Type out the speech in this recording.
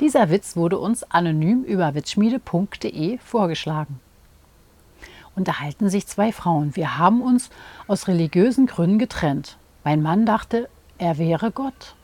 Dieser Witz wurde uns anonym über witzschmiede.de vorgeschlagen. Unterhalten sich zwei Frauen. Wir haben uns aus religiösen Gründen getrennt. Mein Mann dachte, er wäre Gott.